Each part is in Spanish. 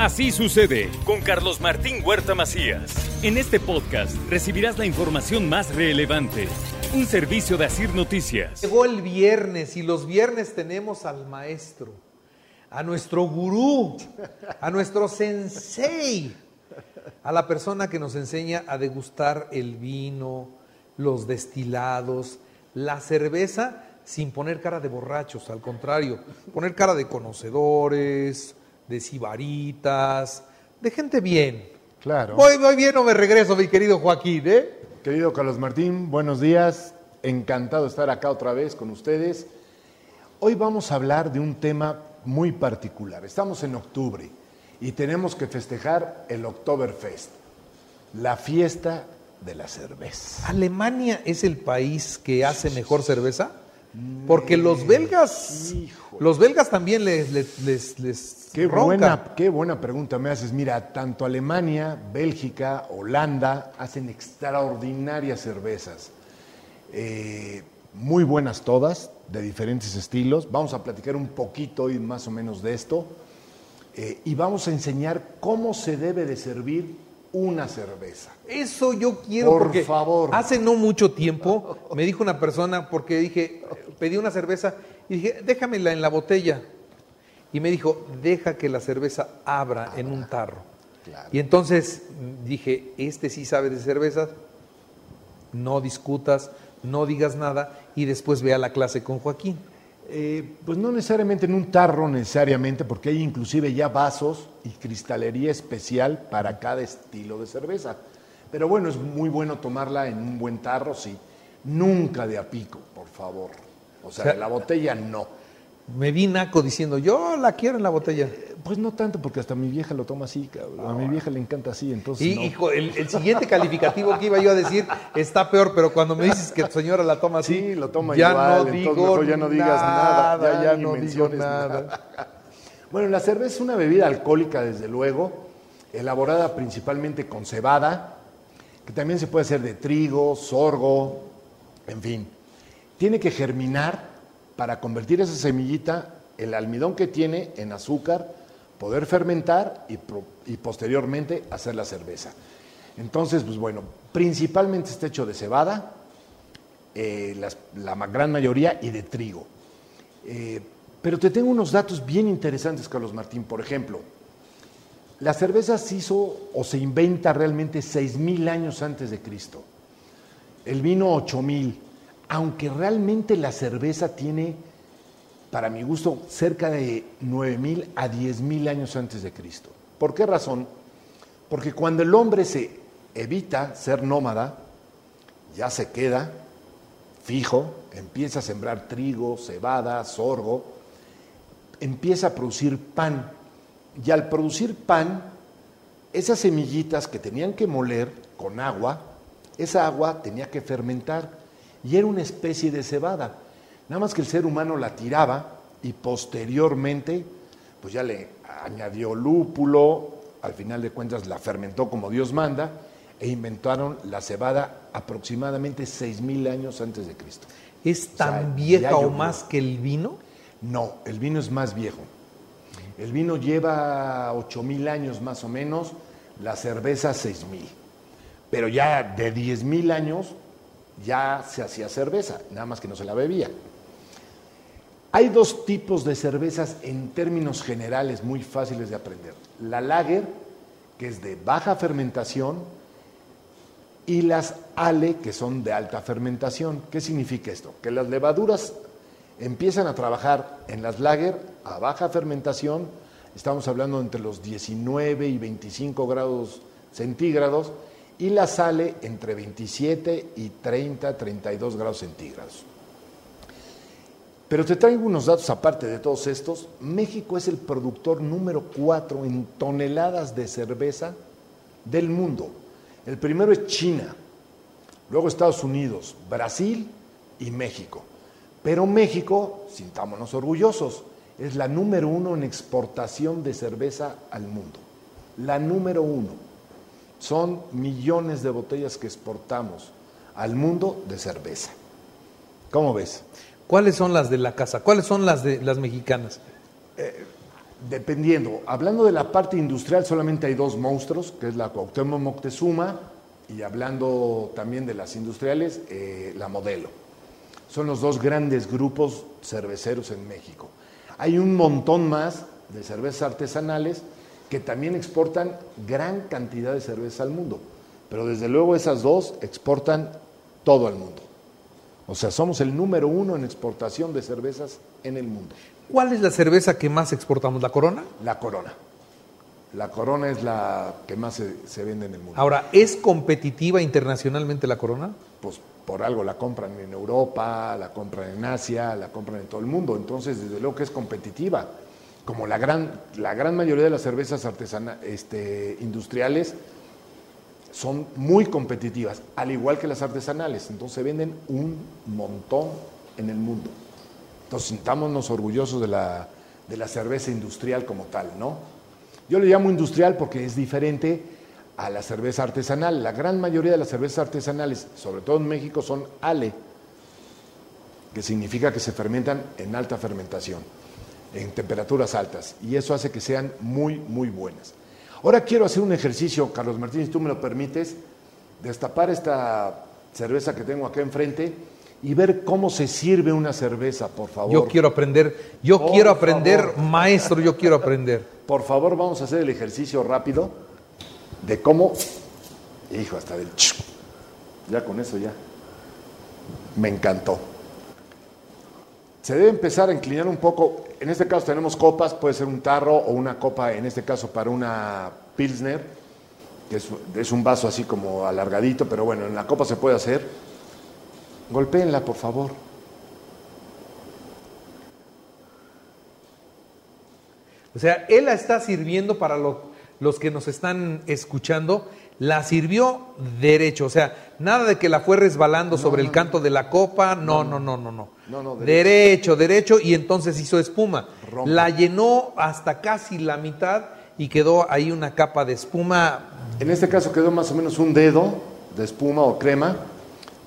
Así sucede con Carlos Martín Huerta Macías. En este podcast recibirás la información más relevante. Un servicio de Asir Noticias. Llegó el viernes y los viernes tenemos al maestro, a nuestro gurú, a nuestro sensei, a la persona que nos enseña a degustar el vino, los destilados, la cerveza sin poner cara de borrachos, al contrario, poner cara de conocedores, de sibaritas, de gente bien. Claro. Voy, voy bien o me regreso, mi querido Joaquín, ¿eh? Querido Carlos Martín, buenos días. Encantado de estar acá otra vez con ustedes. Hoy vamos a hablar de un tema muy particular. Estamos en octubre y tenemos que festejar el Oktoberfest, la fiesta de la cerveza. ¿Alemania es el país que hace mejor cerveza? Porque los belgas, Híjole. los belgas también les, les, les, les Qué roncan. buena, qué buena pregunta me haces. Mira, tanto Alemania, Bélgica, Holanda hacen extraordinarias cervezas. Eh, muy buenas todas, de diferentes estilos. Vamos a platicar un poquito hoy más o menos de esto. Eh, y vamos a enseñar cómo se debe de servir una cerveza. Eso yo quiero Por porque favor. hace no mucho tiempo me dijo una persona porque dije, pedí una cerveza y dije, déjamela en la botella. Y me dijo, deja que la cerveza abra en un tarro. Claro. Y entonces dije, este sí sabe de cervezas, no discutas, no digas nada y después ve a la clase con Joaquín. Eh, pues no necesariamente en un tarro, necesariamente, porque hay inclusive ya vasos y cristalería especial para cada estilo de cerveza. Pero bueno, es muy bueno tomarla en un buen tarro, sí. Nunca de a pico, por favor. O sea, O sea, de la botella no. Me vi naco diciendo, yo la quiero en la botella. Eh, Pues no tanto, porque hasta mi vieja lo toma así, cabrón. A mi vieja le encanta así, entonces. Y, no. hijo, el, el siguiente calificativo que iba yo a decir está peor, pero cuando me dices que tu señora la toma así, Sí, lo toma ya igual, no digo mejor ya no digas nada, ya- ya no menciones nada. nada. Bueno, la cerveza es una bebida alcohólica, desde luego, elaborada principalmente con cebada, que también se puede hacer de trigo, sorgo, en fin. Tiene que germinar para convertir esa semillita, el almidón que tiene, en azúcar, poder fermentar y, posteriormente hacer la cerveza. Entonces, pues bueno, principalmente está hecho de cebada, eh, las- la gran mayoría, y de trigo. Eh, pero te tengo unos datos bien interesantes, Carlos Martín. Por ejemplo, la cerveza se hizo o se inventa realmente 6.000 años antes de Cristo. El vino 8.000. Aunque realmente la cerveza tiene, para mi gusto, cerca de 9.000 a 10.000 años antes de Cristo. ¿Por qué razón? Porque cuando el hombre se evita ser nómada, ya se queda fijo, empieza a sembrar trigo, cebada, sorgo, empieza a producir pan. Y al producir pan, esas semillitas que tenían que moler con agua, esa agua tenía que fermentar y era una especie de cebada. Nada más que el ser humano la tiraba y posteriormente, pues ya le añadió lúpulo, al final de cuentas la fermentó como Dios manda e inventaron la cebada aproximadamente 6.000 años antes de Cristo. ¿Es O sea, tan vieja o más que el vino? No, el vino es más viejo. El vino lleva 8.000 años más o menos, la cerveza 6.000. Pero ya de 10.000 años ya se hacía cerveza, nada más que no se la bebía. Hay dos tipos de cervezas en términos generales muy fáciles de aprender. La lager, que es de baja fermentación, y las ale, que son de alta fermentación. ¿Qué significa esto? Que las levaduras empiezan a trabajar en las lager a baja fermentación, estamos hablando entre los 19 y 25 grados centígrados, y la sale entre 27 y 30, 32 grados centígrados. Pero te traigo unos datos aparte de todos estos. México es el productor número cuatro en toneladas de cerveza del mundo. El primero es China, luego Estados Unidos, Brasil y México. Pero México, sintámonos orgullosos, es la número uno en exportación de cerveza al mundo. La número uno. Son millones de botellas que exportamos al mundo de cerveza. ¿Cómo ves? ¿Cuáles son las de la casa? ¿Cuáles son las de las mexicanas? Dependiendo, hablando de la parte industrial solamente hay dos monstruos, que es la Cuauhtémoc Moctezuma y hablando también de las industriales, eh, la Modelo. Son los dos grandes grupos cerveceros en México. Hay un montón más de cervezas artesanales que también exportan gran cantidad de cerveza al mundo, pero desde luego esas dos exportan todo al mundo. O sea, somos el número uno en exportación de cervezas en el mundo. ¿Cuál es la cerveza que más exportamos? ¿La Corona? La Corona. La Corona es la que más se, se vende en el mundo. Ahora, ¿es competitiva internacionalmente la Corona? Pues por algo la compran en Europa, la compran en Asia, la compran en todo el mundo. Entonces, desde luego que es competitiva. Como la gran, la gran mayoría de las cervezas artesanales, este, industriales, son muy competitivas, al igual que las artesanales. Entonces se venden un montón en el mundo. Entonces sintámonos orgullosos de la, de la cerveza industrial como tal, ¿no? Yo le llamo industrial porque es diferente a la cerveza artesanal. La gran mayoría de las cervezas artesanales, sobre todo en México, son ale, que significa que se fermentan en alta fermentación, en temperaturas altas, y eso hace que sean muy, muy buenas. Ahora quiero hacer un ejercicio, Carlos Martínez, si tú me lo permites, destapar esta cerveza que tengo acá enfrente y ver cómo se sirve una cerveza, por favor. Yo quiero aprender, yo Por quiero aprender, favor. maestro, yo quiero aprender. Por favor, vamos a hacer el ejercicio rápido de cómo. Hijo, hasta del. Ya con eso ya. Me encantó. Se debe empezar a inclinar un poco. En este caso tenemos copas, puede ser un tarro o una copa, en este caso para una Pilsner, que es, un vaso así como alargadito, pero bueno, en la copa se puede hacer. Golpéenla, por favor. O sea, él la está sirviendo para lo- los que nos están escuchando, la sirvió derecho, o sea, nada de que la fue resbalando sobre el canto de la copa, no, no, no, no, no. No, no, derecho, derecho, y entonces hizo espuma. Rompe. La llenó hasta casi la mitad y quedó ahí una capa de espuma. En este caso quedó más o menos un dedo de espuma o crema.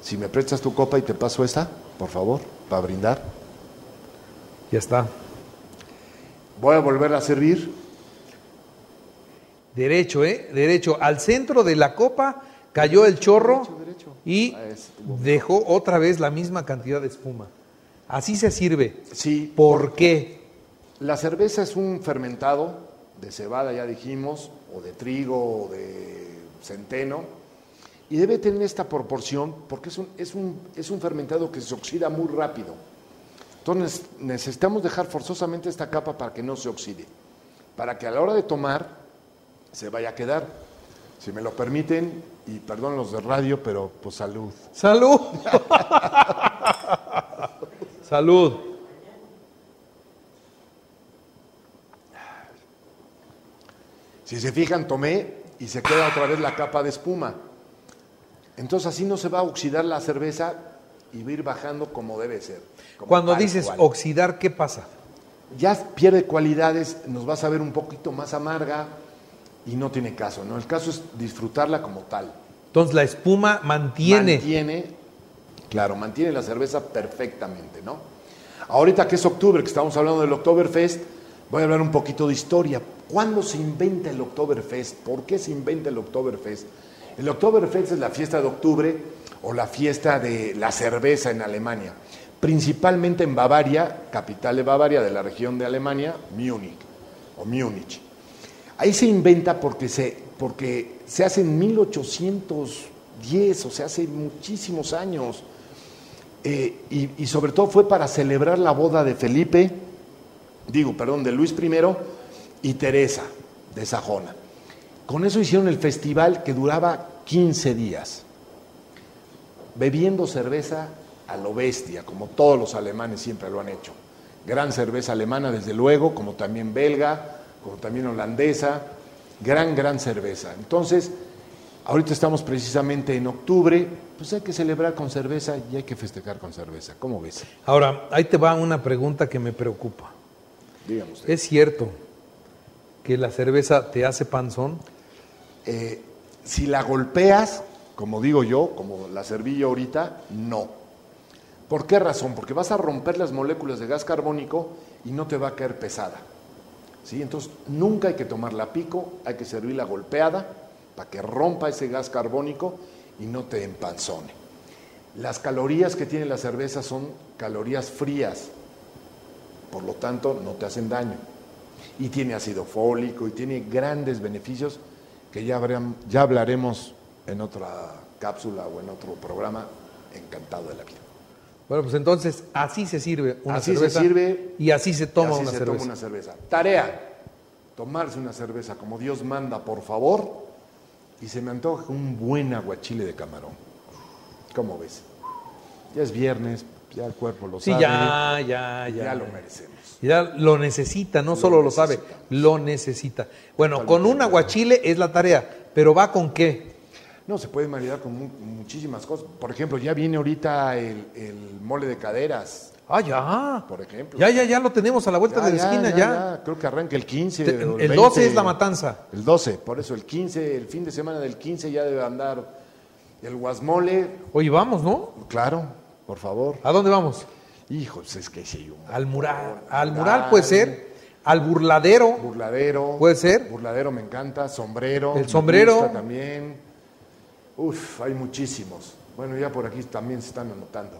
Si me prestas tu copa y te paso esta, por favor, para brindar. Ya está. Voy a volver a servir. Derecho, ¿eh? Derecho. Al centro de la copa cayó el chorro derecho, derecho. y Ah, dejó otra vez la misma cantidad de espuma. Así se sirve. Sí, ¿Por qué? la cerveza es un fermentado de cebada, ya dijimos, o de trigo, o de centeno, y debe tener esta proporción porque es un, es un, es un fermentado que se oxida muy rápido. Entonces necesitamos dejar forzosamente esta capa para que no se oxide, para que a la hora de tomar se vaya a quedar. Si me lo permiten, y perdón los de radio, pero pues salud. Salud. Salud. Si se fijan, tomé y se queda otra vez la capa de espuma. Entonces así no se va a oxidar la cerveza y va a ir bajando como debe ser. como Cuando dices cual. oxidar, ¿qué pasa? ya pierde cualidades, nos va a saber un poquito más amarga y no tiene caso, ¿no? El caso es disfrutarla como tal. Entonces la espuma mantiene. Mantiene, claro, mantiene la cerveza perfectamente, ¿no? Ahorita que es octubre, que estamos hablando del Oktoberfest, voy a hablar un poquito de historia. ¿Cuándo se inventa el Oktoberfest? ¿Por qué se inventa el Oktoberfest? El Oktoberfest es la fiesta de octubre o la fiesta de la cerveza en Alemania, principalmente en Bavaria, capital de Bavaria, de la región de Alemania, Múnich o Múnich. Ahí se inventa porque se, porque se hace en 1810, o sea, hace muchísimos años. Eh, y, y sobre todo fue para celebrar la boda de Felipe, digo, perdón, de Luis I y Teresa de Sajona. Con eso hicieron el festival que duraba 15 días, bebiendo cerveza a lo bestia, como todos los alemanes siempre lo han hecho. Gran cerveza alemana, desde luego, como también belga, como también holandesa, gran, gran cerveza. Entonces, ahorita estamos precisamente en octubre, pues hay que celebrar con cerveza y hay que festejar con cerveza. ¿Cómo ves? Ahora, ahí te va una pregunta que me preocupa. Dígame usted. ¿Es cierto que la cerveza te hace panzón? Eh, si la golpeas, como digo yo, como la yo ahorita, no. ¿Por qué razón? Porque vas a romper las moléculas de gas carbónico y no te va a caer pesada. ¿Sí? Entonces, nunca hay que tomarla a pico, hay que servirla golpeada para que rompa ese gas carbónico y no te empanzone. Las calorías que tiene la cerveza son calorías frías, por lo tanto no te hacen daño. Y tiene ácido fólico y tiene grandes beneficios que ya, habrán- ya hablaremos en otra cápsula o en otro programa. Encantado de la vida. Bueno, pues entonces así se sirve una Así se cerveza. sirve y así se toma y así una se cerveza. toma una cerveza. Tarea, tomarse una cerveza como Dios manda, por favor, y se me antoja un buen aguachile de camarón. ¿Cómo ves? Ya es viernes, ya el cuerpo lo Sí, sabe. ya, ya, ya. Ya lo merecemos. Ya lo necesita, no solo lo sabe, lo necesita. Bueno, con un aguachile es la tarea, pero ¿va con qué? No, se puede maridar con mu- muchísimas cosas. Por ejemplo, ya viene ahorita el, el mole de caderas, Ah, ya. por ejemplo. Ya, ya, ya lo tenemos a la vuelta de la esquina, ya. Creo que arranca el 15. Te- o el 20. 12 es la matanza. El 12, por eso el 15, el fin de semana del 15 ya debe andar el guasmole. Oye, vamos, ¿no? Claro, por favor. ¿A dónde vamos? Hijos, es que sí. un Al mural. Al mural puede ser. Al burladero. Burladero. Puede ser. Burladero me encanta. Sombrero. El me sombrero. gusta también. Uf, hay muchísimos. Bueno, ya por aquí también se están anotando.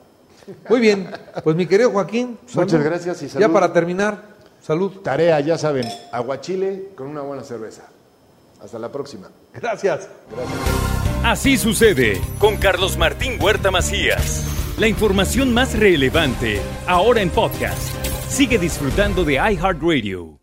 Muy bien. Pues mi querido Joaquín. Muchas salud. gracias y Ya salud. para terminar, salud. Tarea, ya saben, aguachile con una buena cerveza. Hasta la próxima. Gracias. Así sucede con Carlos Martín Huerta Macías. La información más relevante ahora en podcast. Sigue disfrutando de iHeartRadio.